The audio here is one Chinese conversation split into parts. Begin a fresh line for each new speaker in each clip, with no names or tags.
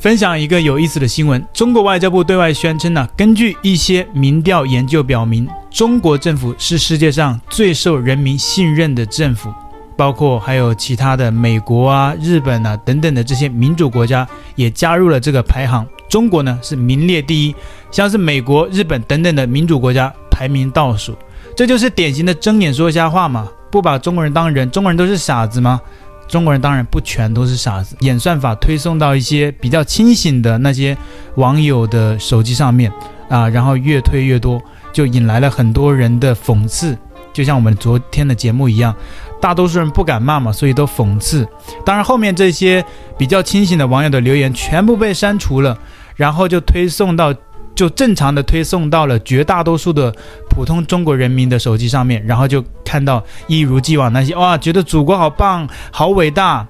分享一个有意思的新闻：中国外交部对外宣称呢、根据一些民调研究表明，中国政府是世界上最受人民信任的政府，包括还有其他的美国啊、日本啊等等的这些民主国家也加入了这个排行。中国呢是名列第一，像是美国、日本等等的民主国家排名倒数。这就是典型的睁眼说瞎话嘛，不把中国人当人，中国人都是傻子吗？中国人当然不全都是傻子，演算法推送到一些比较清醒的那些网友的手机上面啊，然后越推越多，就引来了很多人的讽刺。就像我们昨天的节目一样，大多数人不敢骂嘛，所以都讽刺。当然后面这些比较清醒的网友的留言全部被删除了，然后就推送到。就正常的推送到了绝大多数的普通中国人民的手机上面，然后就看到一如既往那些哇，觉得祖国好棒、好伟大。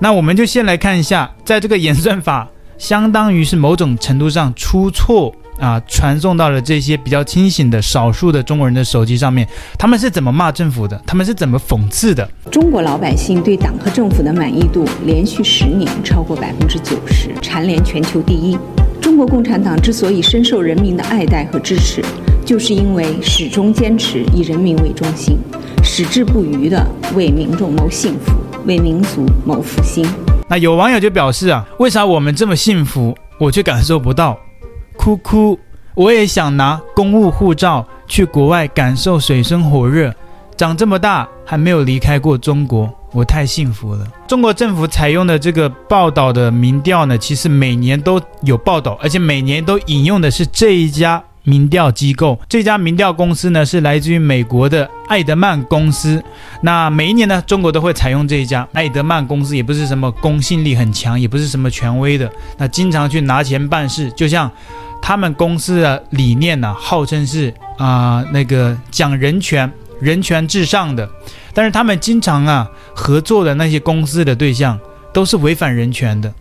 那我们就先来看一下，在这个演算法相当于是某种程度上出错啊，传送到了这些比较清醒的少数的中国人的手机上面，他们是怎么骂政府的？他们是怎么讽刺的？
中国老百姓对党和政府的满意度连续十年超过百分之九十，蝉联全球第一。中国共产党之所以深受人民的爱戴和支持，就是因为始终坚持以人民为中心，矢志不渝地为民众谋幸福，为民族谋复兴。
那有网友就表示啊，为啥我们这么幸福，我却感受不到？哭哭，我也想拿公务护照去国外感受水深火热，长这么大还没有离开过中国。我太幸福了。中国政府采用的这个报道的民调呢，其实每年都有报道，而且每年都引用的是这一家民调机构。这家民调公司呢，是来自于美国的艾德曼公司。那每一年呢，中国都会采用这一家艾德曼公司，也不是什么公信力很强，也不是什么权威的。那经常去拿钱办事，就像他们公司的理念呢，号称是啊、那个讲人权、人权至上的。但是他们经常啊合作的那些公司的对象都是违反人权的，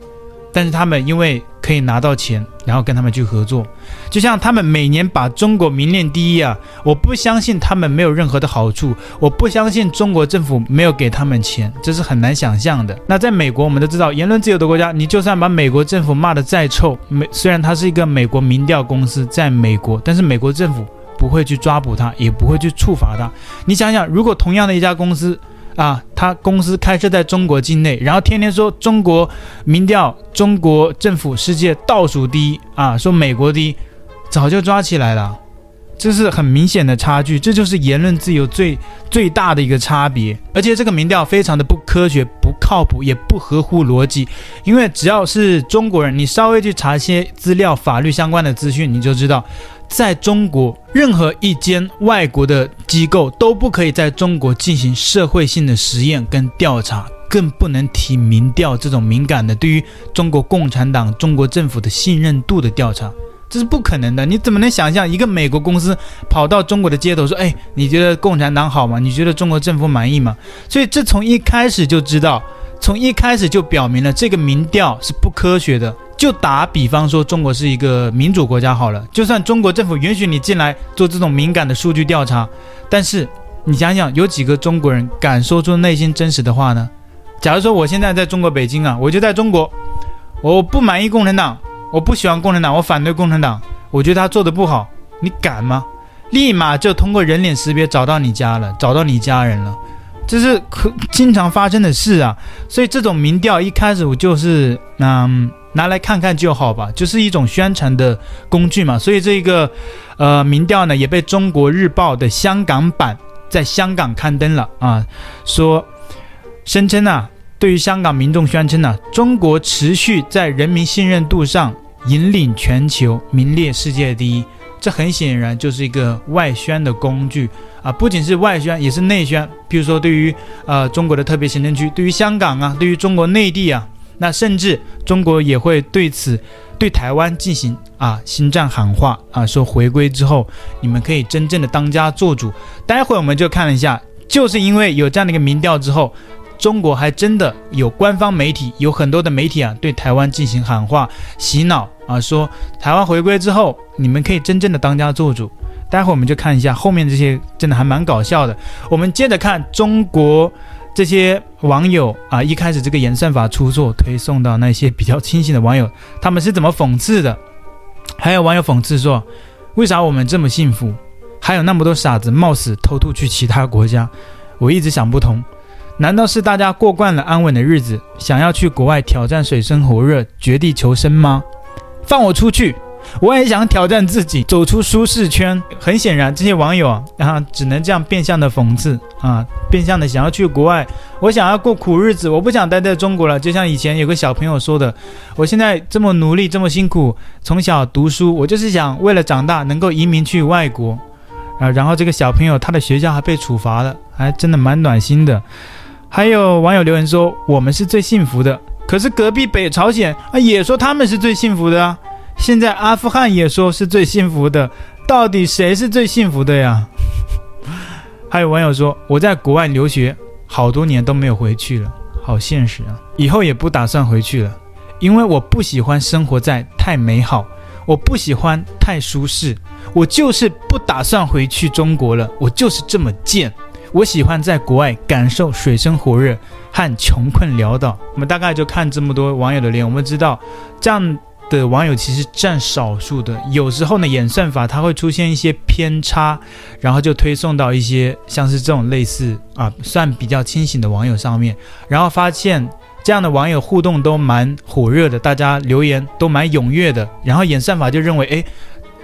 但是他们因为可以拿到钱，然后跟他们去合作，就像他们每年把中国名列第一啊，我不相信他们没有任何的好处，我不相信中国政府没有给他们钱，这是很难想象的。那在美国，我们都知道言论自由的国家，你就算把美国政府骂得再臭，美虽然它是一个美国民调公司，在美国，但是美国政府。不会去抓捕他，也不会去处罚他。你想想，如果同样的一家公司啊，他公司开设在中国境内，然后天天说中国民调、中国政府世界倒数第一啊，说美国第一，早就抓起来了。这是很明显的差距，这就是言论自由最最大的一个差别。而且这个民调非常的不科学、不靠谱，也不合乎逻辑。因为只要是中国人，你稍微去查一些资料、法律相关的资讯，你就知道。在中国，任何一间外国的机构都不可以在中国进行社会性的实验跟调查，更不能提民调这种敏感的对于中国共产党、中国政府的信任度的调查，这是不可能的。你怎么能想象一个美国公司跑到中国的街头说：“哎，你觉得共产党好吗？你觉得中国政府满意吗？”所以这从一开始就知道，从一开始就表明了这个民调是不科学的。就打比方说，中国是一个民主国家好了，就算中国政府允许你进来做这种敏感的数据调查，但是你想想，有几个中国人敢说出内心真实的话呢？假如说我现在在中国北京啊，我就在中国，我不满意共产党，我不喜欢共产党，我反对共产党，我觉得他做的不好，你敢吗？立马就通过人脸识别找到你家了，找到你家人了，这是可经常发生的事啊。所以这种民调一开始我就是嗯。拿来看看就好吧，就是一种宣传的工具嘛。所以这个，呃，民调呢也被《中国日报》的香港版在香港刊登了啊，说声称啊，对于香港民众宣称呢、中国持续在人民信任度上引领全球，名列世界第一。这很显然就是一个外宣的工具啊，不仅是外宣，也是内宣。比如说，对于呃中国的特别行政区，对于香港啊，对于中国内地啊。那甚至中国也会对此对台湾进行啊心战喊话啊，说回归之后你们可以真正的当家做主。待会我们就看了一下，就是因为有这样的一个民调之后，中国还真的有官方媒体有很多的媒体啊对台湾进行喊话洗脑啊，说台湾回归之后你们可以真正的当家做主。待会我们就看一下后面这些真的还蛮搞笑的。我们接着看中国。这些网友啊，一开始这个演算法出错，推送到那些比较清醒的网友，他们是怎么讽刺的？还有网友讽刺说，为啥我们这么幸福，还有那么多傻子冒死偷渡去其他国家？我一直想不通，难道是大家过惯了安稳的日子，想要去国外挑战水深火热、绝地求生吗？放我出去！我也想挑战自己，走出舒适圈。很显然，这些网友啊，啊，只能这样变相的讽刺啊，变相的想要去国外。我想要过苦日子，我不想待在中国了。就像以前有个小朋友说的：“我现在这么努力，这么辛苦，从小读书，我就是想为了长大能够移民去外国。”啊，然后这个小朋友他的学校还被处罚了，还真的蛮暖心的。还有网友留言说：“我们是最幸福的。”可是隔壁北朝鲜啊，也说他们是最幸福的啊。现在阿富汗也说是最幸福的，到底谁是最幸福的呀？还有网友说，我在国外留学好多年都没有回去了，好现实啊！以后也不打算回去了，因为我不喜欢生活在太美好，我不喜欢太舒适，我就是不打算回去中国了，我就是这么贱。我喜欢在国外感受水深火热和穷困潦倒。我们大概就看这么多网友的脸，我们知道这样。的网友其实占少数的，有时候呢，演算法它会出现一些偏差，然后就推送到一些像是这种类似啊，算比较清醒的网友上面，然后发现这样的网友互动都蛮火热的，大家留言都蛮踊跃的，然后演算法就认为，诶，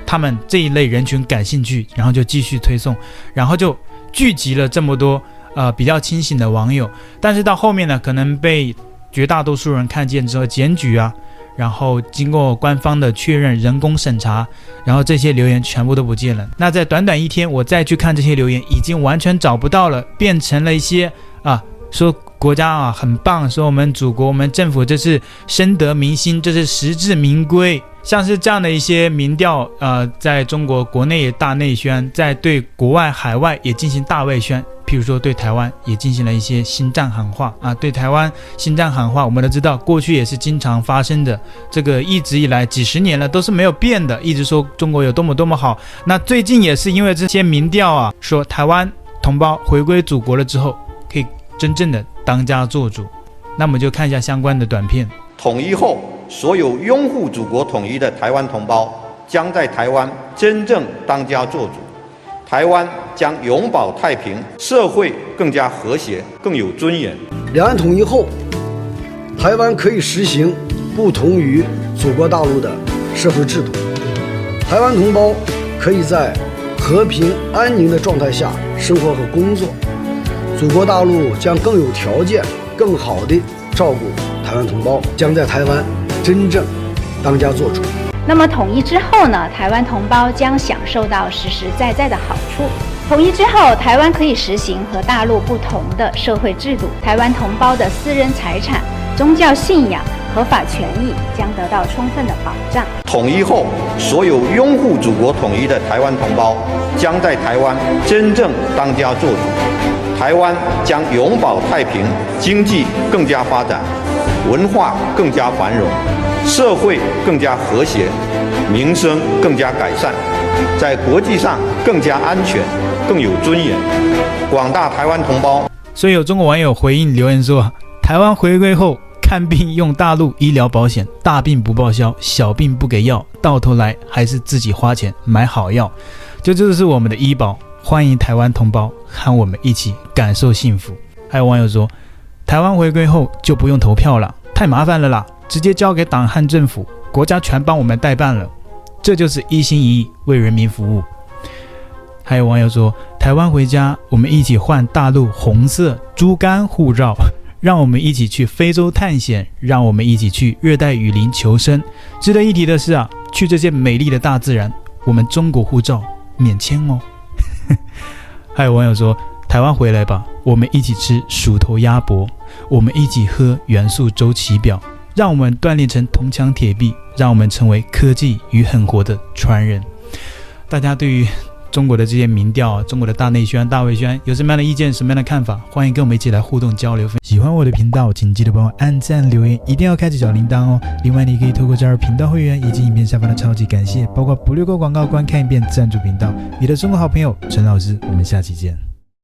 他们这一类人群感兴趣，然后就继续推送，然后就聚集了这么多呃比较清醒的网友，但是到后面呢，可能被绝大多数人看见之后检举啊。然后经过官方的确认、人工审查，然后这些留言全部都不见了。那在短短一天，我再去看这些留言，已经完全找不到了，变成了一些啊，说国家啊很棒，说我们祖国、我们政府这是深得民心，这是实至名归。像是这样的一些民调，呃，在中国国内大内宣，在对国外海外也进行大外宣。譬如说，对台湾也进行了一些心战喊话啊，对台湾心战喊话，我们都知道，过去也是经常发生的，这个一直以来几十年了都是没有变的，一直说中国有多么多么好。那最近也是因为这些民调啊，说台湾同胞回归祖国了之后，真正的当家做主。那我们就看一下相关的短片。
统一后，所有拥护祖国统一的台湾同胞将在台湾真正当家做主。台湾将永保太平，社会更加和谐，更有尊严。
两岸统一后，台湾可以实行不同于祖国大陆的社会制度，台湾同胞可以在和平安宁的状态下生活和工作，祖国大陆将更有条件、更好地照顾台湾同胞，将在台湾真正当家作主。
那么统一之后呢，台湾同胞将享受到实实在在的好处。统一之后，台湾可以实行和大陆不同的社会制度，台湾同胞的私人财产、宗教信仰、合法权益将得到充分的保障。
统一后，所有拥护祖国统一的台湾同胞将在台湾真正当家作主，台湾将永保太平，经济更加发展，文化更加繁荣。社会更加和谐，民生更加改善，在国际上更加安全，更有尊严。广大台湾同胞，
所以有中国网友回应留言说：台湾回归后看病用大陆医疗保险，大病不报销，小病不给药，到头来还是自己花钱买好药。就这就是我们的医保，欢迎台湾同胞和我们一起感受幸福。还有网友说，台湾回归后就不用投票了，太麻烦了啦。直接交给党和政府，国家全帮我们代办了，这就是一心一意为人民服务。还有网友说，台湾回家，我们一起换大陆红色猪肝护照，让我们一起去非洲探险，让我们一起去热带雨林求生。值得一提的是啊，去这些美丽的大自然，我们中国护照免签哦。还有网友说，台湾回来吧，我们一起吃鼠头鸭脖，我们一起喝元素周期表。让我们锻炼成铜墙铁壁，让我们成为科技与狠活的传人。大家对于中国的这些民调、中国的大内宣、大外宣有什么样的意见、什么样的看法？欢迎跟我们一起来互动交流。喜欢我的频道，请记得帮我按赞、留言，一定要开启小铃铛哦。另外，你可以透过加入频道会员以及影片下方的超级感谢，包括不略过广告、观看一遍赞助频道。你的中国好朋友陈老师，我们下期见。